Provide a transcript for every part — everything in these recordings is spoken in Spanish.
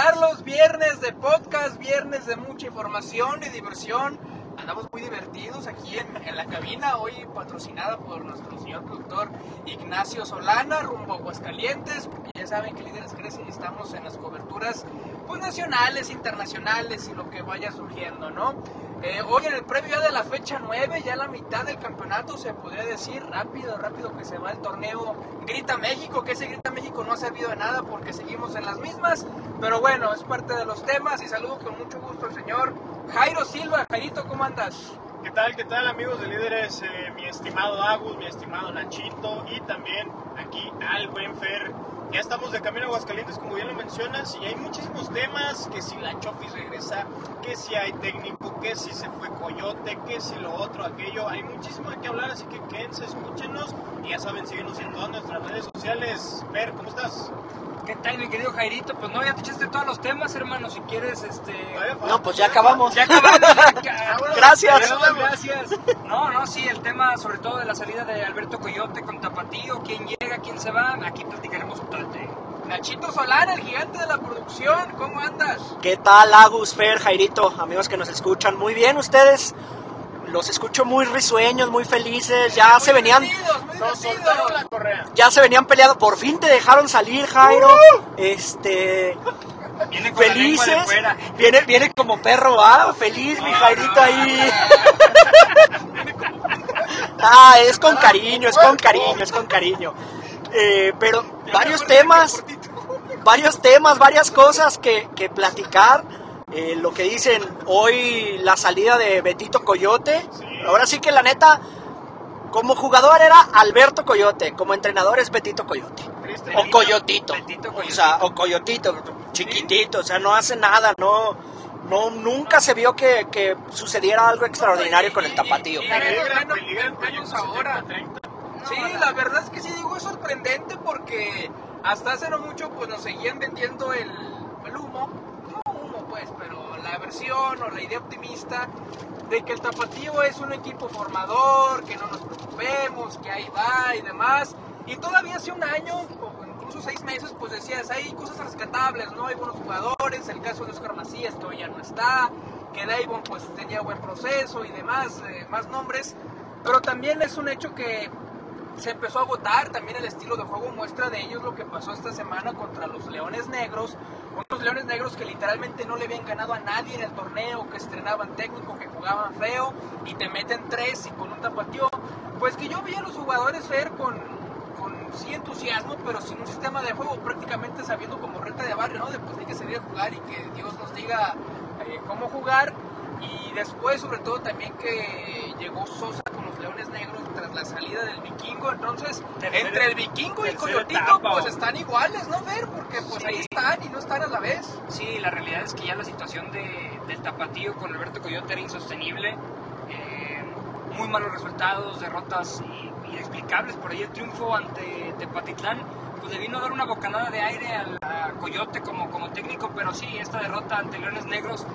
saludarlos. Viernes de podcast, viernes de mucha información y diversión. Andamos muy divertidos aquí en, en la cabina, hoy patrocinada por nuestro señor productor Ignacio Solana, rumbo a Aguascalientes, porque ya saben que Líderes Crecen y estamos en las coberturas pues, nacionales, internacionales y lo que vaya surgiendo, ¿no? Eh, hoy en el previo ya de la fecha 9, ya la mitad del campeonato, se podría decir rápido, rápido que se va el torneo Grita México, que ese Grita México no ha servido de nada porque seguimos en las mismas, pero bueno, es parte de los temas y saludo con mucho gusto al señor Jairo Silva. Jairito, ¿cómo andas? ¿Qué tal, qué tal amigos de líderes? Eh, mi estimado Agus, mi estimado Nachito y también aquí al buen Fer. Ya estamos de camino a Aguascalientes, como bien lo mencionas, y hay muchísimos temas, que si la Chofis regresa, que si hay técnico, que si se fue Coyote, que si lo otro, aquello, hay muchísimo de qué hablar, así que quédense, escúchenos, y ya saben, síguenos en todas nuestras redes sociales. Fer, ¿cómo estás? ¿Qué tal, mi querido Jairito? Pues no, ya te echaste todos los temas, hermano. Si quieres, este. No, pues ya acabamos. Ya acabamos. Gracias. Perdón, gracias. No, no, sí, el tema sobre todo de la salida de Alberto Coyote con Tapatío, quién llega, quién se va, aquí platicaremos tema. Nachito Solana, el gigante de la producción, ¿cómo andas? ¿Qué tal, Agus, Fer, Jairito? Amigos que nos escuchan. Muy bien, ustedes. Los escucho muy risueños, muy felices. Ya Muy se venían. divertidos, muy Nos divertidos. soltaron la correa. Ya se venían peleando. Por fin te dejaron salir, Jairo. Este. Viene con la lengua de Felices. fuera. Viene, viene como perro, ah, feliz mi Jairito ahí. Ah, es con cariño, es con cariño, es con cariño. Eh, pero varios temas, varios temas, varias cosas que, que platicar. Eh, lo que dicen hoy, la salida de Betito Coyote. Ahora sí que la neta, como jugador era Alberto Coyote, como entrenador es Betito Coyote. Triste. O Coyotito. Betito Coyote. O sea, o Coyotito, chiquitito, o sea, no hace nada, no, no, nunca se vio que, que sucediera algo extraordinario con el tapatío. Y- y- Peligra, menos- peligra el menos proyecto ahora. 70-30. Sí, la verdad es que sí digo es sorprendente porque hasta hace no mucho pues nos seguían vendiendo el, el humo, versión o la idea optimista de que el Tapatío es un equipo formador, que no nos preocupemos, que ahí va y demás. Y todavía hace un año, o incluso seis meses, pues decías, hay cosas rescatables, ¿no? Hay buenos jugadores, el caso de Oscar Macías, ya no está, que Davon pues tenía buen proceso y demás, eh, más nombres. Pero también es un hecho que se empezó a agotar también el estilo de juego muestra de ellos lo que pasó esta semana contra los Leones Negros unos Leones Negros que literalmente no le habían ganado a nadie en el torneo que estrenaban técnico que jugaban feo y te meten tres y con un tapatío. Pues que yo veía a los jugadores ver con con sí entusiasmo pero sin un sistema de juego prácticamente sabiendo como renta de barrio no de pues hay que salir a jugar y que Dios nos diga eh, cómo jugar. Y después sobre todo también que llegó Sosa con los Leones Negros tras la salida del Vikingo, entonces Tercera- entre el Vikingo y Coyotito etapa, pues están iguales, ¿no, Ver? Porque pues Sí. ahí están y no están a la vez. Sí, la realidad es que ya la situación de, del tapatío con Alberto Coyote era insostenible. Eh, muy malos resultados, derrotas inexplicables. Por ahí el triunfo ante Tepatitlán, pues le vino a dar una bocanada de aire a Coyote como, como técnico, pero sí, esta derrota ante Leones Negros,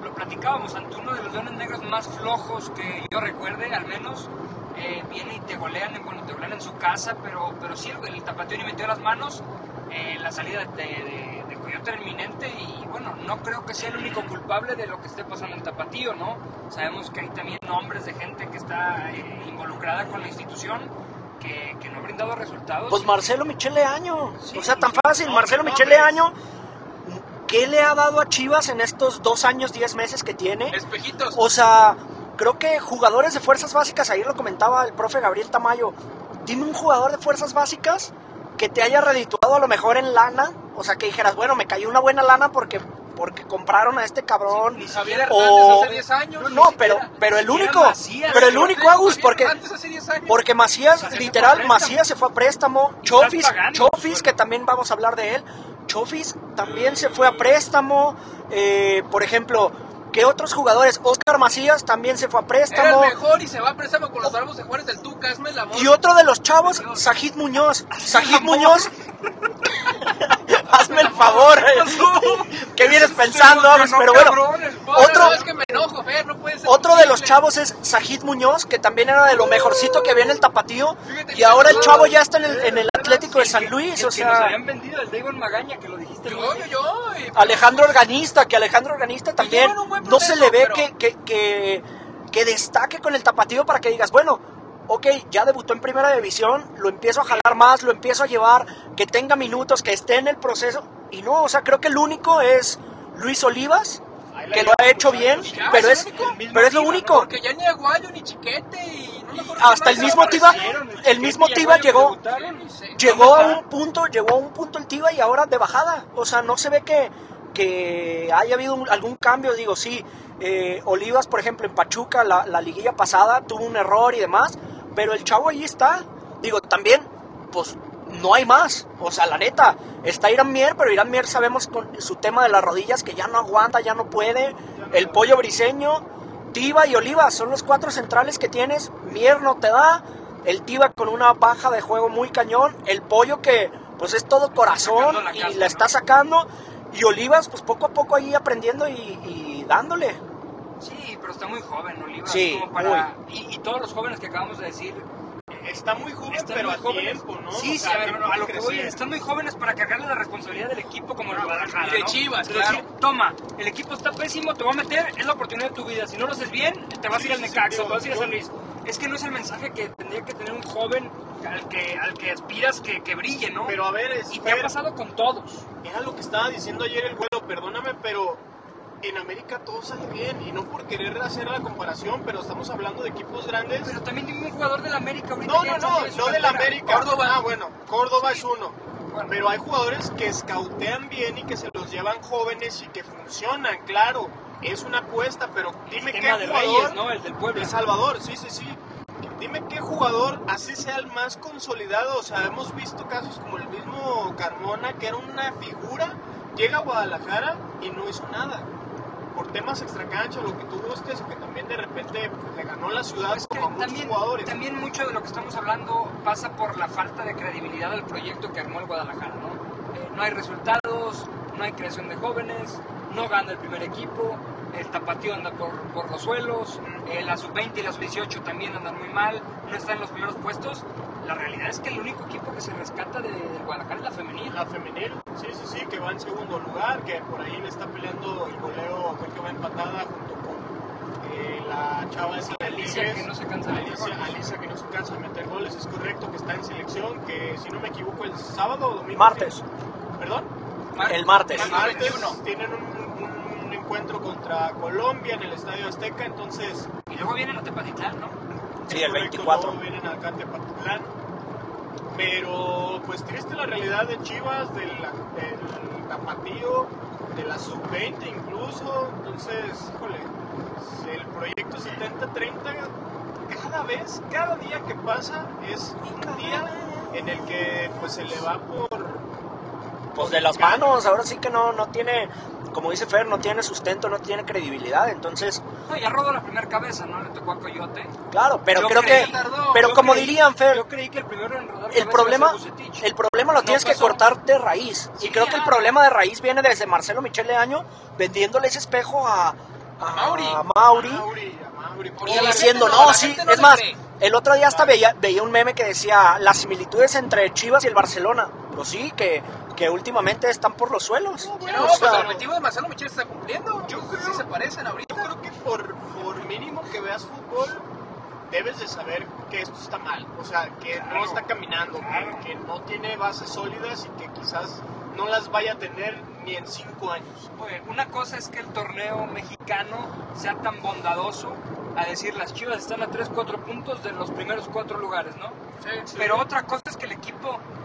lo platicábamos, ante uno de los Leones Negros más flojos que yo recuerde, al menos. eh, viene y te golean, en- bueno, te golean en su casa, pero, pero sí, el, el tapatío ni metió las manos. Eh, la salida de, de, de Coyote era inminente y bueno, no creo que sea el único culpable de lo que esté pasando en Tapatío, ¿no? Sabemos que hay también nombres de gente que está eh, involucrada con la institución que, que no ha brindado resultados. Pues Marcelo Michele Año. Sí, o sea, tan fácil. No, Marcelo no, Michele. Año, ¿qué le ha dado a Chivas en estos dos años, diez meses que tiene? Espejitos. O sea, creo que jugadores de fuerzas básicas, ayer lo comentaba el profe Gabriel Tamayo, dime un jugador de fuerzas básicas que te haya redituado a lo mejor en lana, o sea, que dijeras, bueno, me cayó una buena lana porque porque compraron a este cabrón. Hernández o- hace 10 años. No, pero, siquiera. pero el único, Macías, pero el único Agus, porque Hernández hace 10 años. porque Macías, se literal, préstamo. Macías se fue a préstamo, Chofis, pagando, Chofis, que también vamos a hablar de él, Chofis también se fue a préstamo, eh, por ejemplo, ¿qué otros jugadores? Oscar Macías también se fue a Era préstamo, el mejor y se va a préstamo con los Bravos de Juárez del Tuca, hazme el amor. y otro de los chavos, Sajid Muñoz, Sajid Muñoz, hazme el favor, ¿qué vienes pensando? Pero bueno, otro, No puede ser Otro de los chavos es Sajid Muñoz, que también era de lo mejorcito que había en el tapatío. Fíjate Y ahora el chavo ya está en el, en el Athletic Atlético de San Luis, el o que nos sea, habían vendido el Magaña, que lo dijiste Yo, yo, yo. y- Alejandro Organista, que Alejandro Organista también no se le ve pero- que, que, que, que destaque con el tapatío para que digas, bueno, ok, ya debutó en primera división, lo empiezo a jalar más, lo empiezo a llevar, que tenga minutos, que esté en el proceso. Y no, o sea, creo que el único es Luis Olivas, que lo ha hecho bien, ya, pero es pero es lo único. Porque ya ni Aguayo ni Chiquete y no me acuerdo Hasta el mismo Tiva, desaparecieron, el mismo Aguayo llegó, llegó a ¿Dónde un punto, llegó a un punto el Tiva y ahora de bajada. O sea, no se ve que, que haya habido un- algún cambio. Digo, sí, eh, Olivas, por ejemplo, en Pachuca, la, la liguilla pasada, tuvo un error y demás, pero el chavo ahí está. Digo, también, pues no hay más. O sea, la neta, está Irán Mier, pero Irán Mier sabemos con su tema de las rodillas que ya no aguanta, ya no puede. El pollo briseño, Tiva y Olivas son los cuatro centrales que tienes. Mier no te da. El Tiva con una baja de juego muy cañón. El pollo que pues es todo corazón y la está sacando. Y Olivas pues poco a poco ahí aprendiendo y, y dándole. Sí, pero está muy joven, Olivas. Sí, como para... y, y todos los jóvenes que acabamos de decir Está muy joven, están pero muy a jóvenes. tiempo, ¿no? Sí, O sí, sea, a ver, tiempo a lo que voy, están muy jóvenes para cargarle la responsabilidad del equipo como el Guadalajara. Y de ¿no? Chivas, decir, claro. toma, el equipo está pésimo, te voy a meter, es la oportunidad de tu vida. Si no lo haces bien, te vas a ir al Sí, sí, sí, Necaxa, digo, te vas a ir a San Luis. Es que no es el mensaje que tendría que tener un joven al que, al que aspiras que, que brille, ¿no? Pero a ver, es y te ha pasado con todos. Era lo que estaba diciendo ayer el vuelo, perdóname, pero en América todo sale bien. Y no por querer hacer la comparación, pero estamos hablando de equipos grandes. Pero también un jugador del América ahorita. No, no, no, no del. América. Córdoba. Ah, bueno, Córdoba es uno. Bueno. Pero hay jugadores que escautean bien y que se los llevan jóvenes y que funcionan, claro. Es una apuesta, pero dime qué jugador. Reyes, ¿no? El del Puebla. El Salvador, sí, sí, sí. Dime qué jugador así sea el más consolidado. O sea, hemos visto casos como el mismo Carmona, que era una figura, llega a Guadalajara y no hizo nada. Por temas extracancha, lo que tú gustes, o que también de repente pues, le ganó la ciudad Es que como a muchos también, jugadores. también mucho de lo que estamos hablando pasa por la falta de credibilidad del proyecto que armó el Guadalajara, ¿no? Eh, no hay resultados, no hay creación de jóvenes, no gana el primer equipo, el tapatío anda por, por los suelos, eh, la sub-20 y la sub-18 también andan muy mal, no están en los primeros puestos. La realidad es que el único equipo que se rescata de, del Guadalajara es la femenil. La femenil, sí, sí, sí, que va en segundo lugar, que por ahí le está peleando el goleo, creo que va empatada junto con eh, la chava esa de Alicia, Tigres. que no se cansa de meter Alicia, goles. Alicia, que no se cansa de meter goles, es correcto, que está en selección, que si no me equivoco el sábado o domingo. Martes. ¿Perdón? El martes. El martes tienen un, un encuentro contra Colombia en el Estadio Azteca, entonces Y luego viene la Tepatitlán, ¿no? Sí, el correcto, 24. luego vienen acá a Tepatitlán. Pero pues triste la realidad de Chivas, del, del Tapatío, de la Sub-20 incluso. Entonces, híjole, el proyecto 70-30 cada vez, cada día que pasa es un día en el que pues se le va por... Pues de las manos, ahora sí que no, no tiene, como dice Fer, no tiene sustento, no tiene credibilidad. Entonces, No, ya rodó la primera cabeza, ¿no? Le tocó a Coyote. claro, pero Yo creo que, tardó, pero como creí- dirían Fer, Yo creí que el primero en rodar el cabeza problema, el problema lo No tienes que cortar de raíz. Y creo que el problema de raíz viene desde Marcelo Michele Año vendiéndole ese espejo a, a Mauri. a Mauri. Mauri, a Mauri, Y a Y la diciendo, no, sí, es más, cree. el otro día hasta veía, veía un meme que decía las similitudes entre Chivas y el Barcelona. Pues sí, que, que últimamente están por los suelos. No, O pues sea, el objetivo de Marcelo Michel está cumpliendo. Yo Yo creo- sí se parecen Yo ahorita. creo que por, por mínimo que veas fútbol, debes de saber que esto está mal. O sea, que no Claro. está caminando, Claro. que, no tiene bases sólidas y que quizás no las vaya a tener ni en cinco años. Oye, una cosa es que el torneo mexicano sea tan bondadoso a decir las chivas están a 3, 4 puntos de los primeros cuatro lugares, ¿no? Pero otra cosa es que el equipo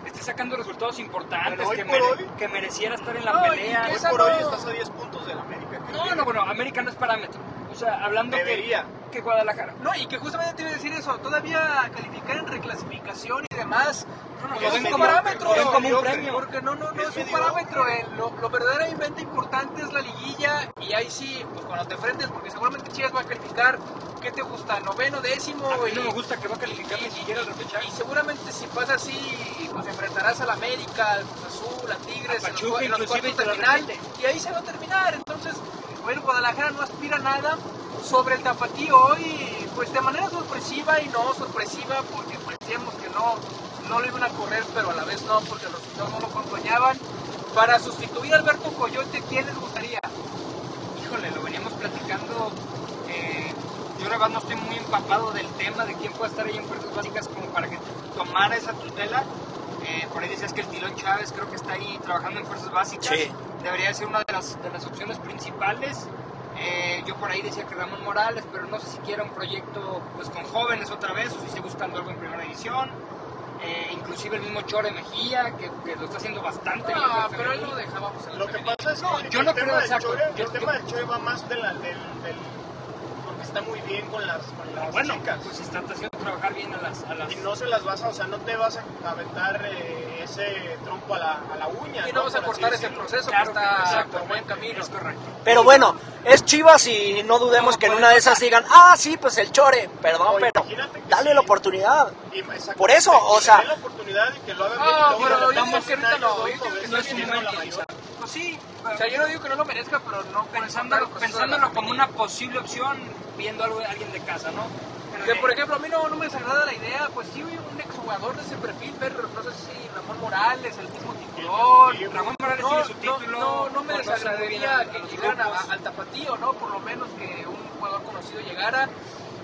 esté sacando resultados importantes, que, mere- hoy- que mereciera estar en la No, pelea. Hoy por no- hoy estás a 10 puntos del América. ¿qué No, no, bueno, América no es parámetro. Sea, hablando Debería. que Guadalajara. No, y que justamente te iba a decir eso, todavía calificar en reclasificación y demás, No, no, es un parámetro. como un mediocre. premio. Porque no, no, no Es es un parámetro. eh, Lo, lo verdaderamente importante es la liguilla y ahí sí, pues cuando te enfrentes, porque seguramente Chivas va a calificar, ¿qué te gusta? Noveno, décimo. A mí y, no me gusta que va a calificar ni siquiera el repechaje. y seguramente si pasa así, pues enfrentarás al América, al Cruz Azul, a Tigres, A en los, Pachuca, en los cuartos de final. Y ahí se va a terminar. Entonces, bueno, Guadalajara no aspira nada sobre el tapatío hoy, pues de manera sorpresiva y no sorpresiva, porque pues decíamos que no, no lo iban a correr, pero a la vez no, porque los resultados no lo acompañaban. Para sustituir a Alberto Coyote, ¿quién les gustaría? Híjole, lo veníamos platicando. eh, yo la verdad no estoy muy empapado del tema de quién puede estar ahí en fuerzas básicas como para que tomara esa tutela. Eh, por ahí decías que el Tilón Chávez creo que está ahí trabajando en fuerzas básicas. Sí. Debería ser una de las, de las opciones principales. Eh, yo por ahí decía que Ramón Morales, pero no sé si quiera un proyecto pues con jóvenes otra vez o si esté buscando algo en primera división. Eh, inclusive el mismo Chore Mejía, que, que lo está haciendo bastante bien. No, Ah, pero él lo dejábamos en la Lo que femenil. pasa es que No, el, yo no tema creo, del. Chore, Yo- el tema del Chore va más de la, del, del... Porque está muy bien con las, con las Bueno, chicas. pues está trabajar bien a las... A las Y no se las vas a, o sea, no te vas a aventar eh, ese trompo a la, a la uña. Y no vas a cortar ese proceso Claro que está por buen camino. Es correcto. Pero bueno, es Chivas y no dudemos No, que en una de esas digan, ah, sí, pues el Chore, perdón, No, pero dale sí. la oportunidad. Por eso, o sea- le den la oportunidad y que lo haga bien. Ah, y luego pero yo que ahorita no, yo que no es mayor. Pues sí, O sea, yo no digo que no lo merezca, pero no pensándolo, pensándolo como una posible opción, viendo de alguien de casa, ¿no? Que por ejemplo, a mí no, no me desagrada la idea, pues sí, un exjugador de ese perfil, pero no sé si Ramón Morales, el mismo titulón. Sí, Ramón Morales No, tiene su título. no, no me desagradaría que llegaran al tapatío, ¿no? Por lo menos que un jugador conocido llegara.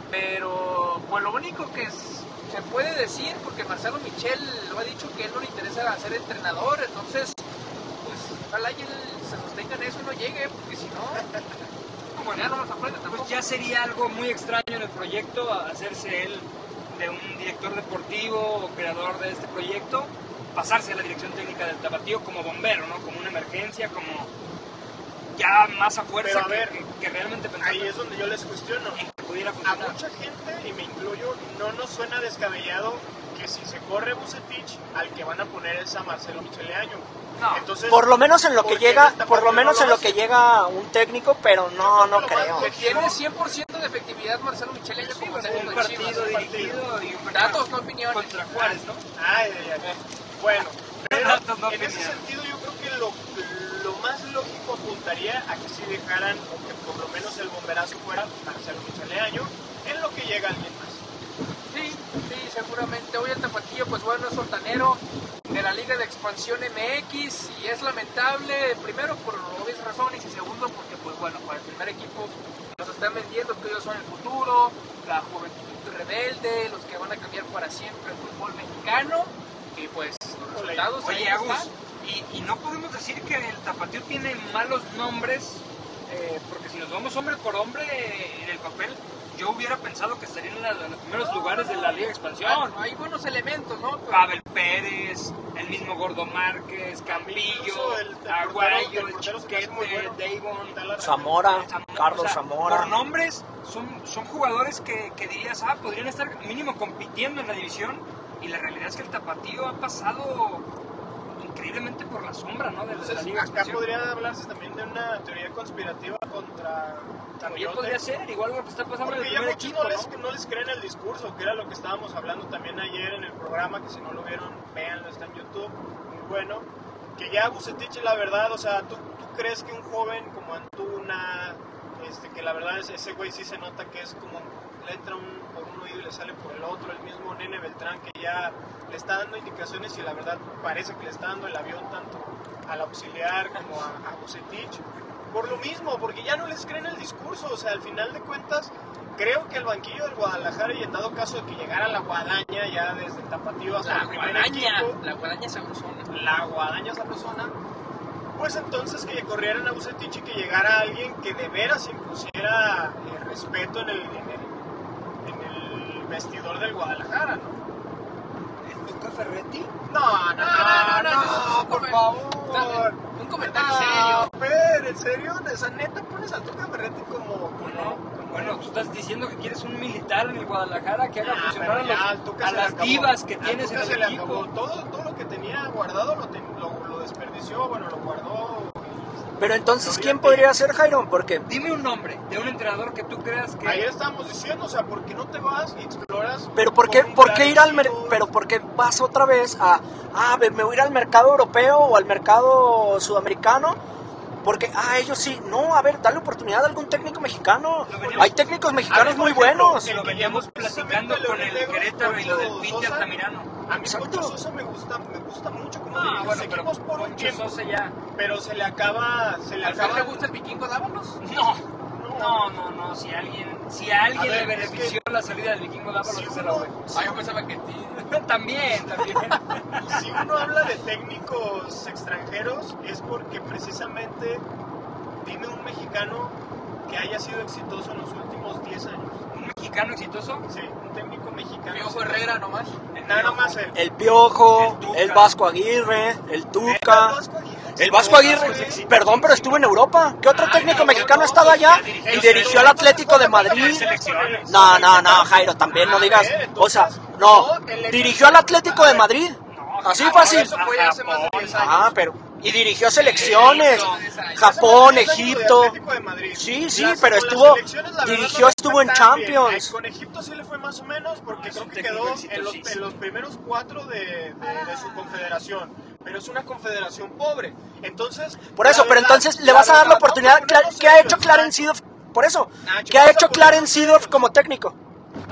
Pero, pues lo único que es- se puede decir, porque Marcelo Michel lo ha dicho que él no le interesa ser entrenador, entonces, pues ojalá y él se sostenga en eso y no llegue, porque si no, Pues ya sería algo muy extraño en el proyecto hacerse él de un director deportivo o creador de este proyecto, pasarse a la dirección técnica del tapatío como bombero, ¿no? Como una emergencia, como ya más a fuerza Pero a ver, que- que realmente pensando Ahí es donde yo les cuestiono. en que pudiera A mucha gente, y me incluyo, no nos suena descabellado que si se corre Bucetich, al que van a poner es a Marcelo Micheleaño. No. Entonces, Por lo menos en lo que ¿por qué llega, por lo no menos en lo que llega un técnico, pero no, no creo lo tiene 100% de efectividad Marcelo Michel Sí, como técnico un de partido Chivas. dirigido y un Datos, no opiniones. contra Juárez, ¿no? Ay, ay, ay. Bueno, pero no en ese sentido yo creo que lo, lo más lógico apuntaría a que si dejaran, o que por lo menos el bomberazo fuera Marcelo Micheleaño, en lo que llega alguien más. Seguramente. Hoy el Tapatío, pues bueno, es sortanero de la Liga de Expansión MX y es lamentable, primero por obvias razones y segundo porque, pues bueno, para el primer equipo nos están vendiendo que ellos son el futuro, la juventud rebelde, los que van a cambiar para siempre el fútbol mexicano y pues los resultados ahí Oye, Agus, y, y no podemos decir que el tapatío tiene malos nombres, eh, porque si nos vamos hombre por hombre eh, en el papel, yo hubiera pensado que estarían en, la- en los primeros lugares de la Liga de Expansión. Ah, hay buenos elementos, ¿no? Pero- Pavel Pérez, el mismo Gordo Márquez, Incluso el- el Aguayo, el Chiquete, bueno. Davon. Zamora, Zam- Carlos o sea, Zamora. Por nombres, son, son jugadores que, que dirías, ah, podrían estar mínimo compitiendo en la división. Y la realidad es que el Tapatío ha pasado increíblemente por la sombra, ¿no? De, de la Entonces, de acá Expansión. podría hablarse también de una teoría conspirativa contra También Coyote. podría ser, igual lo que está pasando en Porque el ya primer muchos equipo, no les, ¿no? no les creen el discurso, que era lo que estábamos hablando también ayer en el programa, que si no lo vieron, véanlo, está en YouTube, muy bueno. Que ya Bucetich, la verdad, o sea, ¿tú, tú crees que un joven como Antuna, este, que la verdad es, ese güey sí se nota que es como, le entra un, por un oído y le sale por el otro, el mismo Nene Beltrán que ya le está dando indicaciones y la verdad parece que le está dando el avión tanto al auxiliar como a, a Bucetich. Por lo mismo, porque ya no les creen el discurso, o sea, al final de cuentas, creo que el banquillo del Guadalajara y en dado caso de que llegara la guadaña ya desde el tapatío hasta La el primer guadaña, equipo, la guadaña sabrosona. la guadaña sabrosona, pues entonces que corrieran a Bucetich y que llegara alguien que de veras impusiera eh, respeto en el, en, vestidor del Guadalajara, ¿no? ¿El Tuca Ferretti? No, no, no, no, no, por no, favor. Un comentario serio. ¿en serio? Esa neta pones al Tuca Ferretti como... Bueno, bueno, tú estás diciendo que quieres un militar en el Guadalajara que haga funcionar a, los- a las divas que tienes en el equipo. Todo, todo lo que tenía guardado lo, ten- lo, lo desperdició, bueno, lo guardó. Pero entonces, ¿quién podría ser Jairo? Porque Dime un nombre de un entrenador que tú creas que... Ayer estábamos diciendo, o sea, ¿por qué no te vas y exploras? Pero ¿por qué, con un por qué ir al mer- pero por qué vas otra vez a ah, me me voy a ir al mercado europeo o al mercado sudamericano? Porque ah, ellos sí, no, a ver, dale oportunidad a algún técnico mexicano. Hay técnicos mexicanos ver, muy ejemplo, buenos. el lo que veníamos platicando con el Querétaro y lo del Poncho Peter Sosa. Tamirano. A mí Exacto. Sosa me gusta, me gusta mucho como Ah, bueno, pero Seguimos por un tiempo, Sosa ya. pero se le acaba, se le ¿Al acaba. le gusta el vikingo Dávalos? No, no, no, no. Si a alguien, si a alguien A ver, le es benefició la salida del vikingo Dávalos, Si es el Ah, yo pensaba que sí. también, también. si uno habla de técnicos extranjeros es porque precisamente dime un mexicano que haya sido exitoso en los últimos 10 años. Un mexicano exitoso. Sí, un técnico mexicano. Piojo Herrera nomás. Nada más él. El Piojo, El el Vasco Aguirre, el Tuca. Vasco Aguirre. El Vasco Aguirre, perdón, pero estuvo en Europa. ¿Qué otro técnico mexicano ha estado allá? Y dirigió al Atlético de Madrid. No, no, no, Jairo, también no digas. O sea, no, dirigió al Atlético de Madrid. Así fácil. Eso fue hace más de 10 años. Ah, pero. Y dirigió selecciones. Japón, Egipto. Sí, sí, pero estuvo- dirigió, estuvo en Champions. Con Egipto sí le fue más o menos porque creo que quedó en los, primeros cuatro de su confederación. Pero es una confederación pobre. Entonces. Por eso, pero verdad- entonces le vas a dar la oportunidad. no, ¿Qué ha hecho Clarence Seedorf? Por eso, Nacho, ¿qué ha hecho Clarence Seedorf como técnico?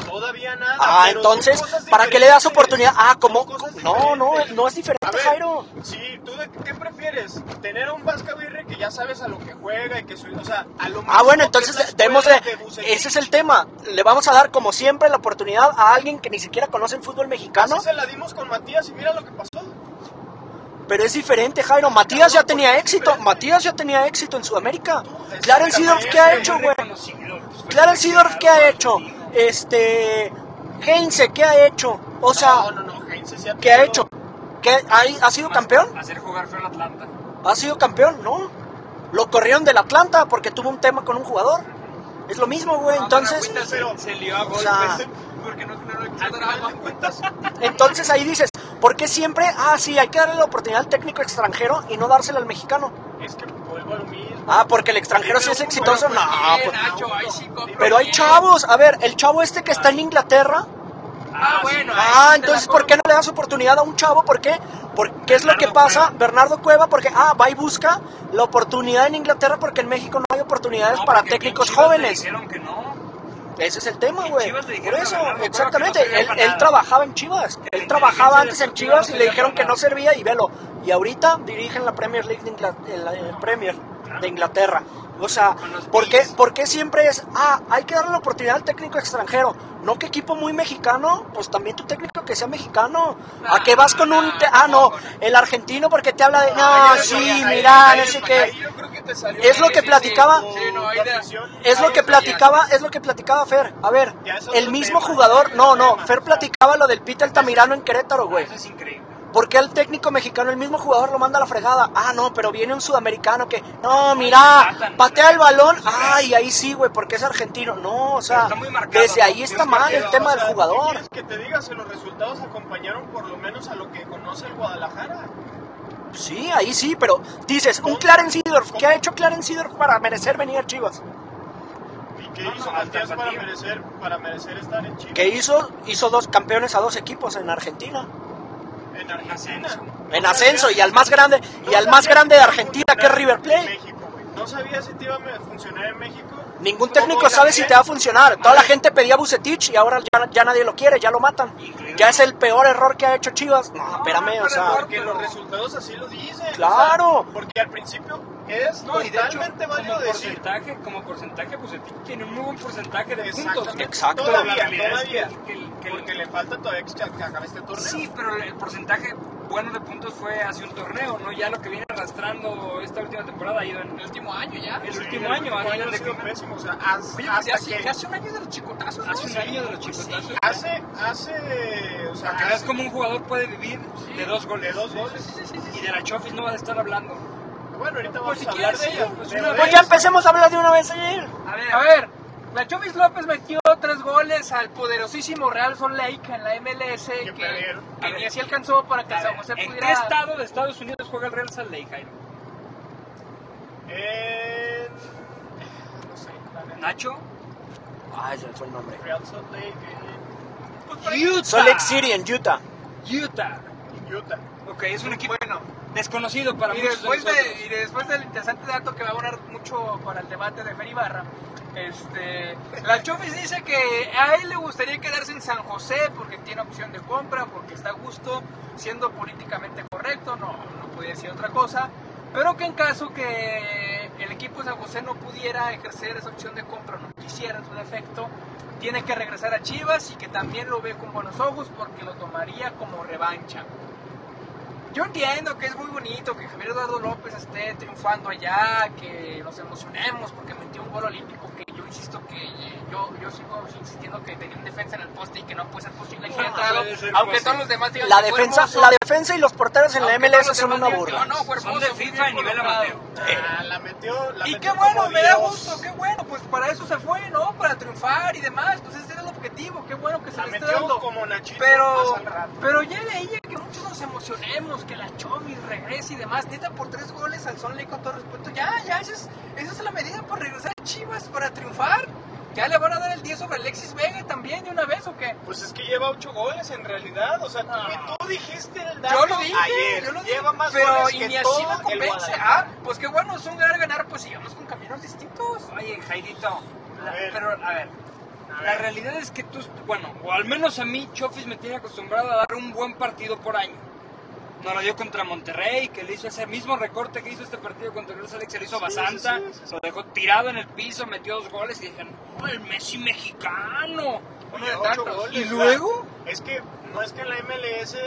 Todavía nada. Ah, entonces, ¿para qué le das oportunidad? Ah, como. No, no, no es diferente, ver, Jairo. Sí, ¿tú de qué prefieres? ¿Tener a un Vasco Aguirre que ya sabes a lo que juega y que su, o sea, a lo Ah, bueno, entonces démosle. de? Ese es el tema. Le vamos a dar, como siempre, la oportunidad a alguien que ni siquiera conoce el fútbol mexicano. Así se la dimos con Matías y mira lo que pasó. Pero es diferente, Jairo. Matías ya tenía éxito. Matías ya tenía éxito en Sudamérica. Clarence Seedorf, ¿qué ha hecho, güey? Fue Clarence Seedorf, ¿qué ha hecho? Este. Heinze, ¿qué ha hecho? O sea, no, no, no, Heinze sí ha ¿qué ha hecho? ¿Qué, ha, ¿Ha sido campeón? Hacer jugar fue el Atlanta. ¿Ha sido campeón? No. Lo corrieron del Atlanta porque tuvo un tema con un jugador. Es lo mismo, güey. Entonces, se, pero- se lió a o sea, golpes porque no, cuentas, entonces ahí dices, ¿por qué siempre? Ah, sí, hay que darle la oportunidad al técnico extranjero y no dársela al mexicano. es que vuelvo a lo mismo. Ah, porque el extranjero sí es exitoso. No, Bien, pues, Nacho, compro pero hay bien. chavos. A ver, el chavo este que está en Inglaterra. Ah, bueno. Ah, entonces, ¿por qué no le das oportunidad a un chavo? ¿Por qué? Porque es lo que pasa, Cueva. Bernardo Cueva, porque, ah, va y busca la oportunidad en Inglaterra porque en México no hay oportunidades No, para técnicos jóvenes. dijeron que no. Ese es el tema, güey. Por eso, exactamente. no él, trabajaba en Chivas. Él trabajaba antes en Chivas y le dijeron que no servía y velo. Y ahorita dirige en la Premier League la Premier de Inglaterra. O sea, ¿por qué. ¿por qué siempre es, ah, hay que darle la oportunidad al técnico extranjero? No que equipo muy mexicano, pues también tu técnico que sea mexicano. ¿A qué vas con un, te- ah, no, el argentino porque te habla de, no, sí, mira, no sé qué. Es lo que platicaba. Es lo que platicaba, es lo que platicaba Fer. A ver, el mismo jugador, no, no. Fer platicaba lo del Pita Altamirano en Querétaro, güey. Es increíble. ¿Por qué el técnico mexicano, el mismo jugador, lo manda a la fregada? Ah, no, pero viene un sudamericano que, no, mira, patea el balón. Ay, ahí sí, güey, porque es argentino. No, o sea, desde ahí está mal que- el tema del sea, ¿qué jugador. quieres que te diga si los resultados acompañaron por lo menos a lo que conoce el Guadalajara? Sí, ahí sí, pero dices, un Clarence Seedorf, ¿qué ha hecho Clarence Seedorf para merecer venir a Chivas? ¿Y qué hizo no, para merecer, para merecer estar en Chivas? ¿Qué hizo? Hizo dos campeones a dos equipos en Argentina. En Argentina. En ascenso y al más grande y al más grande de Argentina que es River Plate. No sabía si te iba a funcionar en México. Ningún técnico sabe si te va a funcionar. Toda la gente pedía Bucetich y ahora ya, ya nadie lo quiere, ya lo matan. Ya es el peor error que ha hecho Chivas. No, espérame, o sea. Porque los resultados así lo dicen. Claro. porque al principio es No, de totalmente como válido decir. porcentaje, como porcentaje, pues tiene un muy buen porcentaje de puntos. Exacto. Todavía, es todavía. que- que el- que el- porque le falta todavía que que acabe este torneo. Sí, pero el porcentaje bueno de puntos fue hace un torneo, ¿no? Ya lo que viene arrastrando esta última temporada ha ido en El último año ya. el Sí, último el año, ha ido en ha sido pésimo. O sea, Oye, pues hasta ya, hace- que hace un año de los chicotazos, ¿no? Hace un Sí. año de los chicotazos. hace, hace, o sea, veas hace- cómo un jugador puede vivir de dos de goles. dos goles. Y de la Chofis no va a estar hablando. Bueno, ahorita Pues vamos si a hablar quieres, de sí, ello. pues Pues ya empecemos a hablar de una vez ayer. A ver, A ver, la Chovis López metió tres goles al poderosísimo Real Salt Lake en la MLS Que que, ni así alcanzó para que San José ¿en pudiera... qué estado de Estados Unidos juega el Real Salt Lake, Jairo? En... No sé. Nacho. Ay, se me fue el nombre. Real Salt Lake Utah. Salt Lake City en Utah. Utah. en Utah. Ok, es un equipo Bueno, desconocido para y muchos después, de y después del interesante dato que va a abonar mucho para el debate de Fer Ibarra, Este, la Chofis dice que a él le gustaría quedarse en San José porque tiene opción de compra, porque está a gusto, siendo políticamente correcto, no, no podía decir otra cosa, pero que en caso que el equipo de San José no pudiera ejercer esa opción de compra, no quisiera en su defecto, tiene que regresar a Chivas y que también lo ve con buenos ojos porque lo tomaría como revancha. Yo entiendo que es muy bonito que Javier Eduardo López esté triunfando allá, que nos emocionemos porque metió un gol olímpico que yo insisto que eh, yo, yo sigo insistiendo que tenía un defensa en el poste y que no puede ser posible que haya entrado, puede ser aunque posible. todos los demás digan La defensa, la defensa y los porteros en la aunque MLS son una burla. "Oh, no, fue Son de FIFA y nivel colocado". amateur. Ah, la metió, la Y metió qué bueno, me da gusto, qué bueno, pues para eso se fue, ¿no? Para triunfar y demás, pues ese era el objetivo, qué bueno que se La le esté metió dando. como Nachito Pero, pero ya de ahí muchos nos emocionemos, que la Chomis regrese y demás, neta por tres goles al Son Lake con todo respeto, ya, ya, esa es, esa es la medida para regresar a Chivas, para triunfar. ¿Ya le van a dar el 10 sobre Alexis Vega también de una vez o qué? Pues es que lleva ocho goles en realidad. O sea, tú, No. tú dijiste el Yo dato lo dije, ayer. yo lo dije, lleva más pero goles y que ni así el convence. Ah, pues qué bueno, es un ganar ganar, pues sigamos con caminos distintos. Oye, Jairito, la- pero a ver, la realidad es que tú, bueno, o al menos a mí, Chofis me tiene acostumbrado a dar un buen partido por año. Nos lo dio contra Monterrey, que le hizo ese mismo recorte que hizo este partido contra el Alex, se lo hizo Basanta, sí, sí, sí. lo dejó tirado en el piso, metió dos goles y dijeron, ¡oh, el Messi mexicano! Oye, de ocho goles, ¿Y luego? Es que no es que en la MLS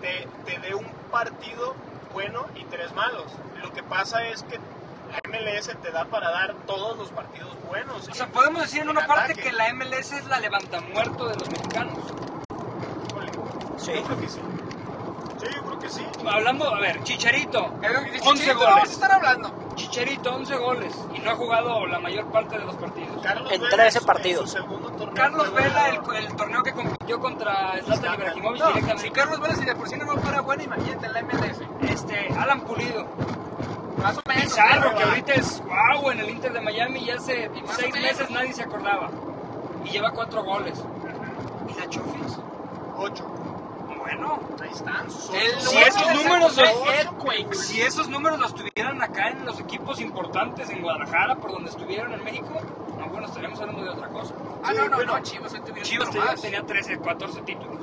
te, te dé un partido bueno y tres malos. Lo que pasa es que la MLS te da para dar todos los partidos buenos. O sea, podemos decir en una parte ataque. que la MLS es la levantamuerto de los mexicanos. Sí. Yo creo que sí. Sí, yo creo que sí. Hablando, a ver, Chicharito, Eh, de 11 Chicharito vamos a goles. estar hablando. Chicharito, 11 goles y no ha jugado la mayor parte de los partidos. Carlos En Vela 13 su- partidos. Carlos Vela, el, el torneo que compitió contra Zlatan Zlatan. Ibrahimovic No, directamente. si Carlos Vela si de por sí no va para bueno, imagínate en la MLS. Este, Alan Pulido, Más o menos. Pizarro, que ahorita es wow en el Inter de Miami y hace más seis meses nadie se acordaba. Y lleva cuatro goles. ¿Y la Chofis? Ocho. Bueno, Ahí están. El si esos números los, si esos números los tuvieran acá en los equipos importantes en Guadalajara, por donde estuvieron en México, no, bueno, estaríamos hablando de otra cosa. Ah, no, no, bueno. no, Chivas, Chivas tenía, tenía 13, 14 títulos.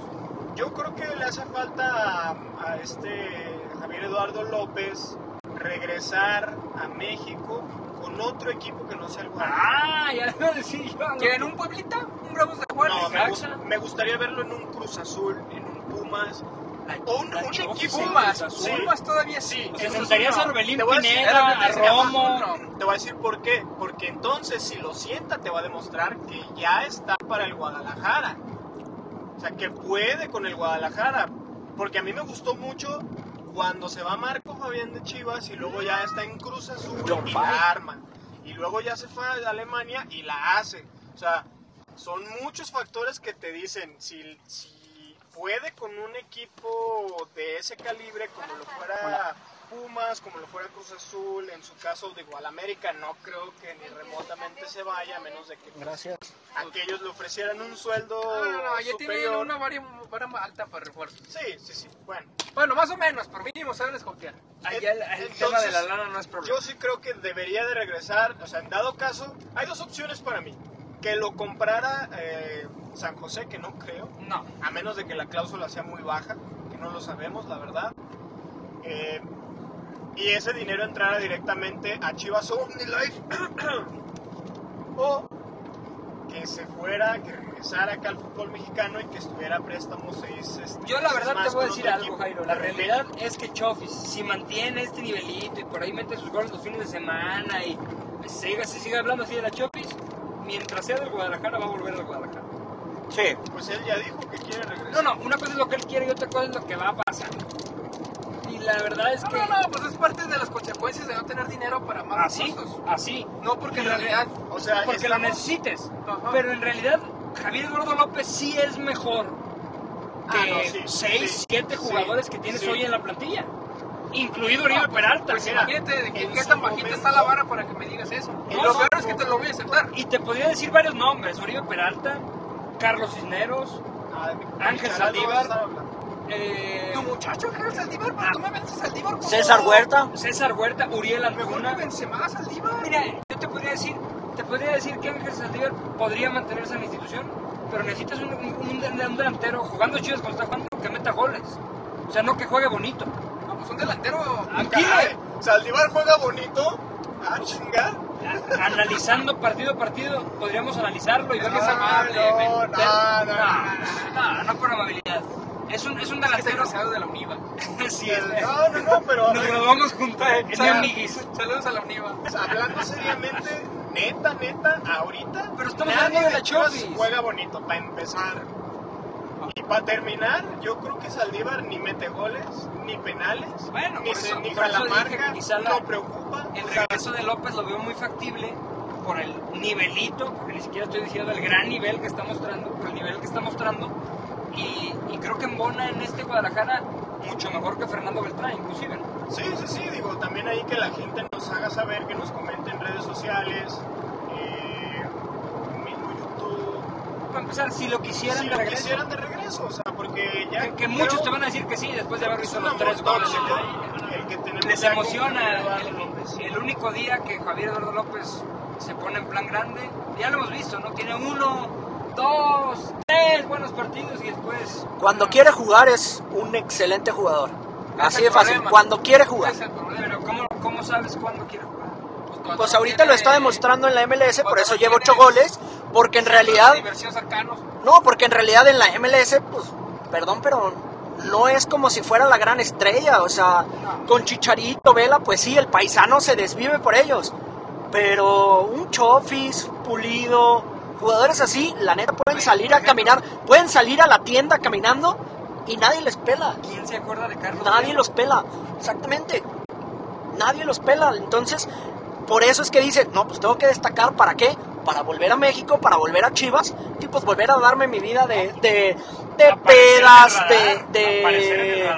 Yo creo que le hace falta a, a este Javier Eduardo López regresar a México con otro equipo que no sea el Guadalajara. Ah, ya iba a decir yo. ¿Quieren un Pueblita? ¿Un Bravos de Juárez? No, me, Necaxa. gus- me gustaría verlo en un Cruz Azul, en un Pumas. O un, un equipo en Pumas, Azul. Pumas todavía sí. Sí, O sea, eso sentarías sí, a no. Orbelín Te voy a decir- Pineda, lo a decía, Romo. no. Te voy a decir por qué. Porque entonces, si lo sienta, te va a demostrar que ya está para el Guadalajara. O sea, que puede con el Guadalajara. Porque a mí me gustó mucho cuando se va Marco Fabián de Chivas y luego ya está en Cruz Azul y la arma. Y luego ya se fue a Alemania y la hace. O sea, son muchos factores que te dicen si, si puede con un equipo de ese calibre, como lo fuera Pumas, como lo fuera Cruz Azul, en su caso de Guadalajara, no creo que ni remotamente se vaya, a menos de que pues, Gracias. aquellos le ofrecieran un sueldo No, no, no, ya tiene superior. una vara, vara alta para refuerzos. Sí, sí, sí. Bueno, Bueno, más o menos, por mínimo saben escopiar. Allá el, el Entonces, tema de la lana no es problema. yo sí creo que debería de regresar. O sea, en dado caso, hay dos opciones para mí. Que lo comprara eh, San José, que no creo. No. a menos de que la cláusula sea muy baja, que no lo sabemos, la verdad. Eh, y ese dinero entrara directamente a Chivas OmniLife. o que se fuera, que regresara acá al fútbol mexicano y que estuviera a préstamos seis. este, Yo la verdad te voy a decir algo, equipo. Jairo. La realidad es que Chofis, si mantiene este nivelito y por ahí mete sus goles los fines de semana y siga, se sigue hablando así de la Chofis, mientras sea del Guadalajara va a volver al Guadalajara. Sí. Pues él ya dijo que quiere regresar. No, no, una cosa es lo que él quiere y otra cosa es lo que va a pasar. La verdad es No, que... no, no, pues es parte de las consecuencias de no tener dinero para más Así, recursos. así. No porque en realidad... O sea, Porque lo necesites. Ajá. Pero en realidad, Javier Eduardo López sí es mejor que Ah, sí, 6, sí, 7 sí, jugadores que tienes hoy en la plantilla. Incluido Oribe Peralta. Pues mira, imagínate de qué, tan bajita está la vara para que me digas eso. Y No, lo no, peor es que te lo voy a aceptar. Y te podría decir varios nombres. Oribe Peralta, Carlos Cisneros, Ah, Ángel Saldívar. Eh, Tu muchacho, Ángel Saldívar, ¿por qué tú me vendes Saldívar? César Huerta. César Huerta, Uriel Antuna. Benzema, Saldívar. Mira, yo te podría decir te podría decir que Ángel Saldívar podría mantenerse en la institución, pero necesitas un, un- un- un delantero jugando Chivas cuando está jugando que meta goles. O sea, no que juegue bonito. No, pues un delantero. Aquí, Saldívar juega bonito. Ah, chinga. analizando partido a partido, podríamos analizarlo y ver que es Ah, amable. no, no, no, no, no, no, no por amabilidad. Es un, es un Es delantero. egresado de la UNIVA. sí, es, No, no, no, pero nos graduamos juntos. Es mi Sal- amiguis. Saludos a la UNIVA. hablando seriamente, neta, neta, ahorita. Pero estamos hablando de la Chofis. Juega bonito, para empezar. Y para terminar, yo creo que Saldívar ni mete goles, ni penales, Bueno, ni, por se, eso- ni eso dije marca, la- no preocupa. El regreso de López lo veo muy factible por el nivelito, porque ni siquiera estoy diciendo el gran nivel que está mostrando, por el nivel que está mostrando. Y, y creo que embona en este Guadalajara mucho mejor que Fernando Beltrán, inclusive. ¿no? Sí, sí, sí, digo, también ahí que la gente nos haga saber, que nos comente en redes sociales, eh, mismo YouTube, Para empezar, si lo quisieran si de lo regreso, quisieran de regreso, o sea, porque ya... que, que creo muchos te van a decir que sí, después de haber visto los tres goles. la- el que tenemos Les emociona el, el único día que Javier Eduardo López se pone en plan grande. Ya lo hemos visto, ¿no? Tiene uno, dos, tres buenos partidos y después. Cuando quiere jugar es un excelente jugador. Así de fácil. problema. Cuando quiere jugar. Es el. Pero ¿cómo, cómo sabes cuándo quiere jugar? Pues no ahorita lo está demostrando en la MLS, por eso lleva 8 goles, porque en realidad, no, porque en realidad en la MLS, pues, perdón, pero no es como si fuera la gran estrella, o sea, con Chicharito, Vela, pues sí, el paisano se desvive por ellos, pero un Chofis, Pulido, jugadores así, la neta pueden salir a caminar, pueden salir a la tienda caminando y nadie les pela. ¿Quién se acuerda de Carlos? Nadie los pela, exactamente. Nadie los pela. Entonces, por eso es que dicen, no, pues tengo que destacar, ¿para qué? Para volver a México, para volver a Chivas, y pues volver a darme mi vida de, de, de pedas, radar, de, de,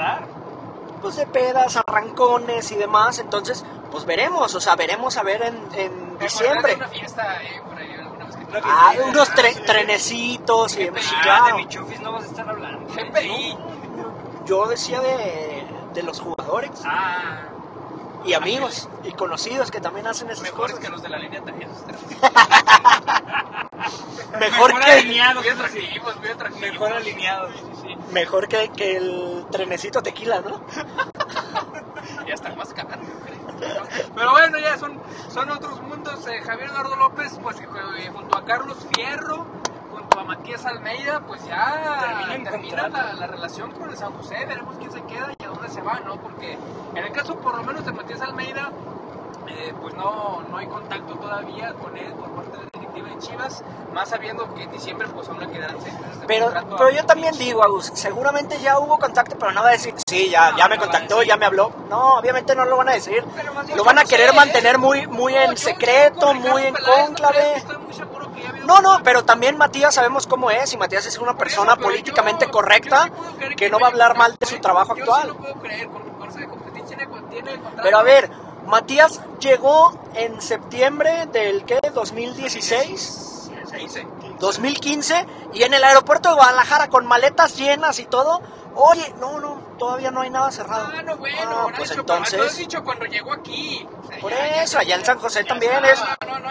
pues de pedas, arrancones y demás. Entonces, pues veremos, o sea, veremos a ver en, en ¿Te diciembre. una fiesta eh, por que Ah, unos tre- trenecitos y Ah, claro. de mi chufis no vas a estar hablando. Yo decía de, de los jugadores Ah, y amigos y conocidos que también hacen esas Mejores cosas. que los de la línea 3. Mejor Mejor que, alineados, Muy atractivos, muy atractivos. mejor alineado. Sí, sí. mejor que, que el trenecito tequila, ¿no? Ya está más caro. Pero bueno, ya son, son otros mundos. Eh, Javier Eduardo López, pues a Carlos Fierro, junto a Matías Almeida, pues ya termina contrato. la, la relación con el San José. Veremos quién se queda y a dónde se va, ¿no? Porque en el caso, por lo menos, de Matías Almeida, eh, pues no, no hay contacto todavía con él por parte de la directiva de Chivas, más sabiendo que en diciembre pues aún le quedarán seis meses de Pero, pero yo también digo, Agus, seguramente ya hubo contacto, pero no va a decir, sí, ya, No, ya me no contactó, ya me habló. No, obviamente no lo van a decir. Pero Lo van a querer sé, mantener muy, muy No, en secreto, muy en Peláez, ¿no crees que cónclave. No, no, pero también Matías sabemos cómo es, y Matías es una eso, persona políticamente yo- correcta, yo que no va a hablar mal de su trabajo yo actual. sí lo puedo creer, tiene. Pero a ver, Matías llegó en septiembre del ¿qué? 2016, Se dice. 2015 y en el aeropuerto de Guadalajara con maletas llenas y todo. Oye, no, no, todavía no hay nada cerrado. Ah, no, bueno, Ah, pues dicho, entonces, has dicho cuando llegó aquí. O sea, por ya- ya- eso, allá en San José también es,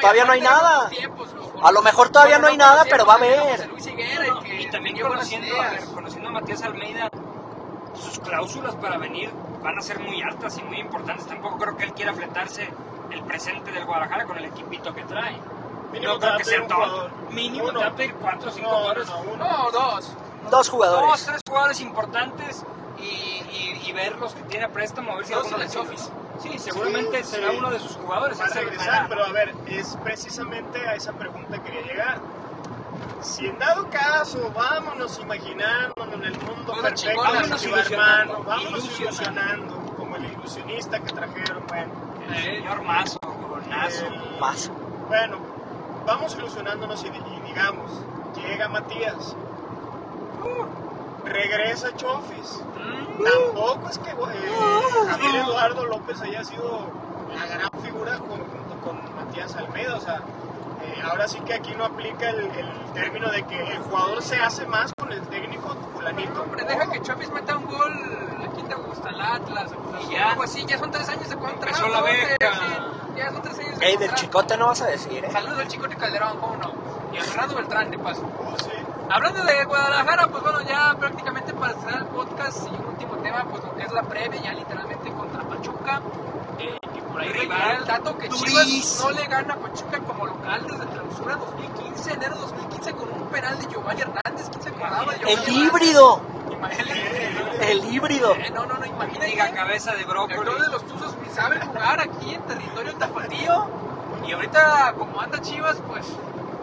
todavía no hay nada. tiempos, lo- A lo mejor todavía no hay Bueno, nada, pero va a haber. Luis Higuera y, que Y también conociendo a, ver, conociendo a Matías Almeida, sus cláusulas para venir van a ser muy altas y muy importantes. Tampoco creo que él quiera fletarse el presente del Guadalajara con el equipito que trae. Mínimo no te va creo a que pedir sea todo. Mínimo Uno. te va a pedir 4 o 5 No, no, jugadores. no. No, dos. Dos Dos, jugadores. tres jugadores importantes y, y, y ver los que tiene a préstamo, a ver si Dos alguno les. Chofis. Sí, seguramente Sí, será sí. uno de sus jugadores. Va a regresar, pero a ver, es precisamente a esa pregunta que quería llegar. Si en dado caso, vámonos imaginándonos en el mundo perfecto, chingonas, de vámonos ilusionando, hermano, vámonos ilusionando. ilusionando, como el ilusionista que trajeron, bueno. El señor Mazo, el- Más. Bueno, vamos ilusionándonos y, y digamos, llega Matías, regresa Chofis. Mm. Tampoco es que eh, Javier Eduardo López haya sido la gran figura con- junto con Matías Almeida. O sea, eh, ahora sí que aquí no aplica el, el término de que el jugador se hace más con el técnico fulanito. Hombre, deja que Chofis meta un gol. ¿A quién te gusta? El Atlas. Y ya. Algo así. Ya son tres años de contrato. Empezó la hombre, beca. sí. Ya son tres años Ey, del chicote no vas a decir, ¿eh? Saludos al Chicote Calderón, cómo no. Y a Fernando Beltrán, de paso. Oh, sí. Hablando de Guadalajara, pues bueno, ya prácticamente para cerrar el podcast y un último tema, pues lo que es la previa, ya literalmente contra Pachuca. Eh, que por ahí Rival el dato que. Chivas no le gana a Pachuca como local desde clausura 2015, enero 2015, con un penal de Giovanni Hernández. ¿Quién se acordaba de Giovanni El híbrido, el híbrido. Eh, No, no, no, imagínate. Diga cabeza de El gol brócoli. de los Tuzos sabe jugar aquí en territorio tapatío. Y ahorita, como anda Chivas, pues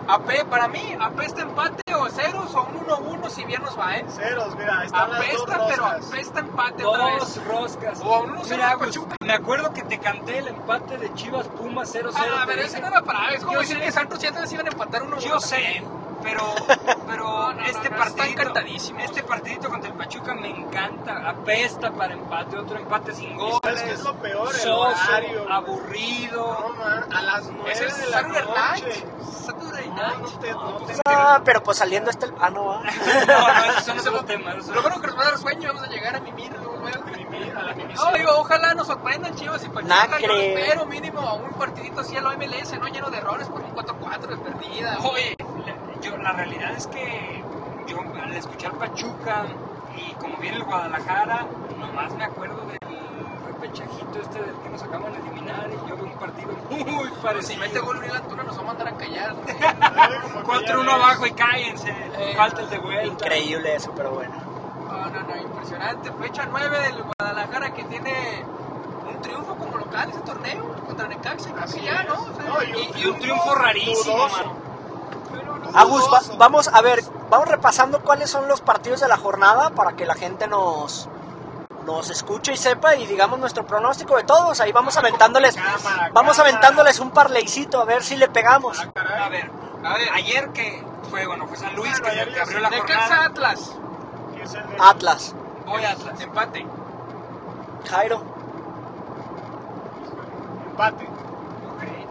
AP, para mí, apesta empate o ceros o un 1-1 si bien nos va, ¿eh? Ceros, mira, ahí están las dos Apesta, pero roscas. apesta empate otra vez. Dos roscas. O un 1-0 Mira, de pues, Pachuca. me acuerdo que te canté el empate de Chivas Pumas 0-0. Ah, te pero dije, ese no era para Es como Yo decir sé. que Santos y Atlas iban a empatar 1-1. Yo sé, pero, pero No, no, este no, no, están partidito, encantadísimos. este partidito contra el Pachuca me encanta, apesta para empate, otro empate sin goles, ¿Sabes qué es lo peor? El soso, horario. güey. aburrido. No, man, a las nueve es de la Saturday noche. Night. Saturday Ah, pero pues saliendo está el... Ah, no, va. No, no, esos son otros temas. Lo bueno que nos va a dar sueño, vamos a llegar a mimir luego, la No, digo, ojalá nos sorprendan Chivas y Pachuca. Nah, Yo creo. espero mínimo a un partidito así a lo MLS, no lleno de errores por un 4-4 de perdida. Oye, la, yo, la realidad es que yo al escuchar Pachuca y como viene el Guadalajara, nomás me acuerdo del repechajito este del que nos acaban de eliminar y yo veo un partido muy parecido. si mete gol Uriel Antuna nos va a mandar a callar. 4-1 abajo y cállense, Eh, falta el de vuelta. Increíble eso, pero bueno. No, no, no, impresionante. Fecha 9 del Guadalajara que tiene un triunfo como local ese torneo contra Necaxa. Ya, ¿no? O sea, No, Y, y un triunfo rarísimo, dudoso. mano. pero no- Agus, va- Dudoso. vamos a ver, vamos repasando cuáles son los partidos de la jornada para que la gente nos nos escuche y sepa y digamos nuestro pronóstico de todos. Ahí vamos aventándoles, vamos aventándoles un parleycito a ver si le pegamos. Ah. A ver, A ver. ayer que fue, bueno, fue San Luis que, ayer que abrió la jornada. Atlas. ¿Quién es el de- Atlas, Voy Atlas. Empate. Jairo, Empate.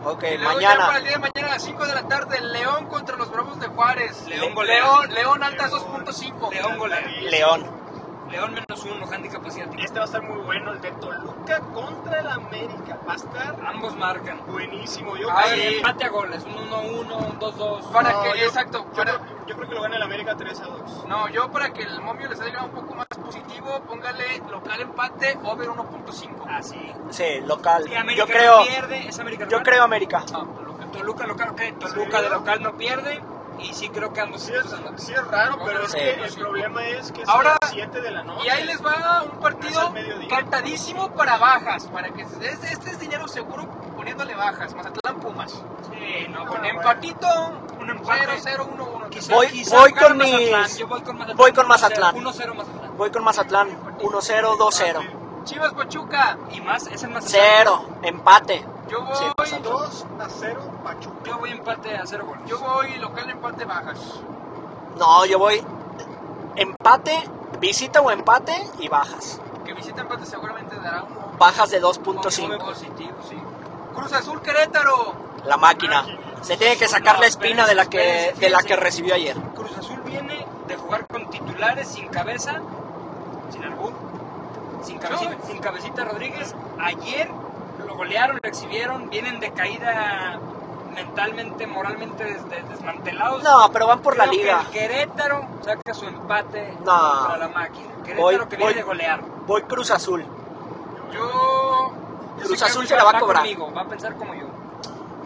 ok, Y luego ya para mañana. el día de mañana a las 5 de la tarde, León contra los Bravos de Juárez. León Le- golea. León, León altas León. 2.5. León golea. León. León menos uno, handicap asiático. Este va a estar muy bueno, el de Toluca contra el América. Va a estar Ambos marcan. buenísimo. Yo, Ay, Hay creo- empate a goles, un 1-1, un 2-2. Para No, que, yo- exacto, Yo, para- creo, yo creo que lo gana el América 3 a 2. No, yo para que el momio le salga un poco más positivo, póngale local empate, over 1.5. Así. Sí, local. Y América Yo creo, no pierde, es América yo local. creo América. Ah, Toluca. Toluca local, ok, Toluca Sí. de local no pierde. Y sí creo que ambos Sí es, sí es raro, pero es que el problema es que es Ahora- a las 7 de la noche. Y ahí les va un partido cantadísimo para bajas, para que este, este es dinero seguro poniéndole bajas, Mazatlán Pumas. Sí, no, Con bueno, empatito, Un empate. 0-0-1-1. Quizá- Voy- quizá voy gane con mis- Mazatlán. Yo voy con Mazatlán. voy con Mazatlán. 1-0 Mazatlán. Voy con Mazatlán 1-0, 2-0. Chivas Pachuca, Y más, es en Mazatlán. 0, empate. Yo voy, Sí, Mazatlán. 2 a 0 Pachuca. Yo voy empate a 0 goles. yo voy local empate bajas. No, yo voy empate, visita o empate y bajas. Que visita empate seguramente dará uno. Bajas de Come 2.5. positivo, sí. Cruz Azul Querétaro. La máquina. Se tiene que sacar la espina de la que, de la que recibió ayer. Cruz Azul viene de jugar con titulares sin cabeza, sin albur, sin cabecita, No. sin cabecita Rodríguez. Ayer lo golearon, lo exhibieron, vienen de caída mentalmente, moralmente des- des- desmantelados. No, pero van por la Creo que liga. el Querétaro saca su empate No. contra la máquina. Querétaro Voy- que viene voy- de golear. Voy Cruz Azul. Yo. Cruz yo Azul que se la va a cobrar. conmigo, va a pensar como yo.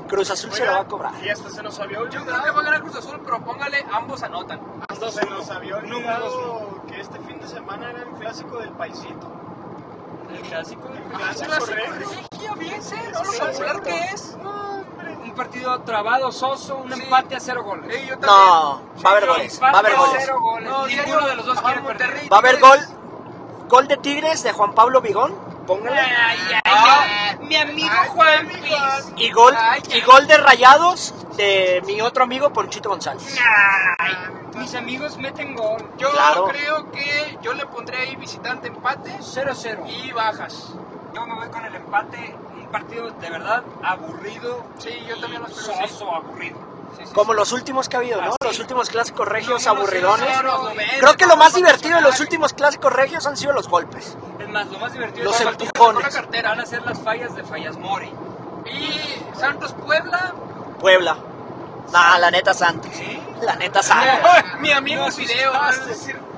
Cruz Azul se la va a cobrar. Y hasta se nos había Yo olvidado. creo que va a ganar Cruz Azul, pero póngale ambos anotan. Hasta se nos había Número olvidado que este fin de semana era el clásico del paisito. El clásico. El Ah, clásico clásico regio. regio, bien, sé, ¿no? Lo Sí, popular exacto. que es. Un partido trabado, soso, un Sí. empate a cero goles. Yo. No, va a haber goles. Va a haber goles. cero goles. No, Ninguno de los dos quiere perder. Va a haber gol. Gol de Tigres de Juan Pablo Vigón. Póngale. Ay, ay, Ah. ay. Mi amigo Ay, Juan mi Piz. Juan. Y gol, Ay, y gol de Rayados de mi otro amigo Ponchito González. Ay, mis amigos meten gol. Yo Claro. creo que yo le pondré ahí visitante empate 0-0. y bajas. Yo me voy con el empate. Un partido de verdad aburrido. Sí, yo también lo espero, sí. Soso, aburrido. Sí, sí, Como los últimos que ha habido, ¿no? Así. Los últimos clásicos regios No, no, no, aburridones. Creo que lo más divertido de los últimos clásicos regios han sido los golpes. Es más, lo más divertido Los la empujones. cartera. van a ser las fallas de Fallas Mori. Y Santos Puebla. Puebla. Nah, la neta Santos. ¿Sí? La neta Santos. Mi amigo.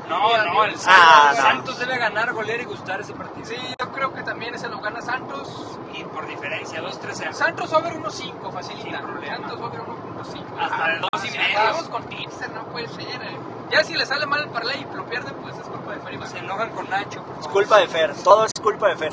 No, mi no, amigo el Ah, Santos, no. Santos debe ganar, golear y gustar ese partido. Sí, yo creo que también ese lo gana Santos. Y por diferencia, 2-3 Santos sobre 1.5, facilita. Sin problema. Santos sobre 1.5. Hasta el dos y sí, medio. Vamos con Tipster, no puede ser. eh. Ya si le sale mal el parlay y lo pierden, pues es culpa de Feriba. Se enojan con Nacho. Es culpa de Fer. Todo es culpa de Fer.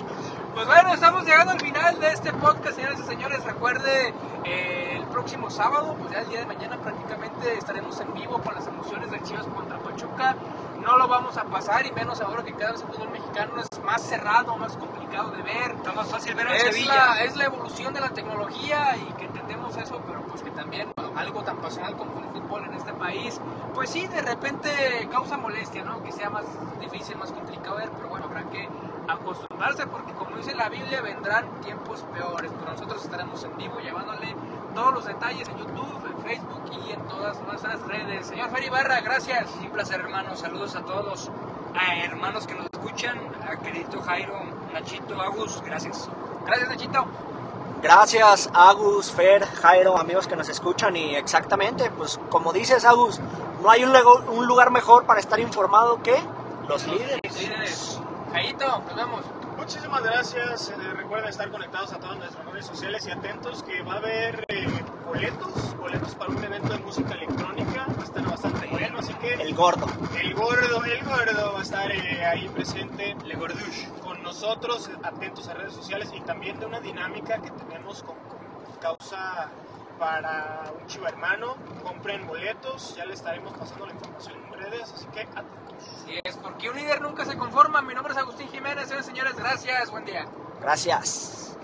Pues bueno, estamos llegando al final de este podcast, señoras y señores. Recuerde, eh, el próximo sábado, pues ya el día de mañana prácticamente estaremos en vivo con las emociones del Chivas contra Pachuca. No lo vamos a pasar y menos ahora que cada vez el fútbol mexicano es más cerrado, más complicado de ver. Está más fácil ver Es Sevilla. la, es la evolución de la tecnología y que entendemos eso, pero pues que también algo tan pasional como el fútbol en este país, pues sí, de repente causa molestia, ¿no? Que sea más difícil, más complicado ver, pero bueno, habrá que acostumbrarse porque como dice la Biblia, vendrán tiempos peores, pero nosotros estaremos en vivo llevándole todos los detalles en YouTube, en Facebook y en todas nuestras redes. Señor Fer Ibarra, gracias. Un placer, hermanos. Saludos a todos a hermanos que nos escuchan. A querido Jairo, Nachito, Agus, gracias. Gracias, Nachito. Gracias, Agus, Fer, Jairo, amigos que nos escuchan. Y exactamente, pues como dices, Agus, no hay un, lego- un lugar mejor para estar informado que los líderes. Líderes. Jaito, nos vemos. Muchísimas gracias. Eh, recuerden estar conectados a todas nuestras redes sociales y atentos que va a haber eh, boletos, boletos para un evento de música electrónica. Va a estar bastante bueno, así que El gordo. el gordo, el gordo va a estar eh, ahí presente Le Gordush. con nosotros, atentos a redes sociales y también de una dinámica que tenemos con, con causa para un chivo hermano. Compren boletos, ya le estaremos pasando la información en redes, así que atentos. Es, porque un líder nunca se conforma. Mi nombre es Agustín Jiménez, señores, señores, gracias, buen día. Gracias.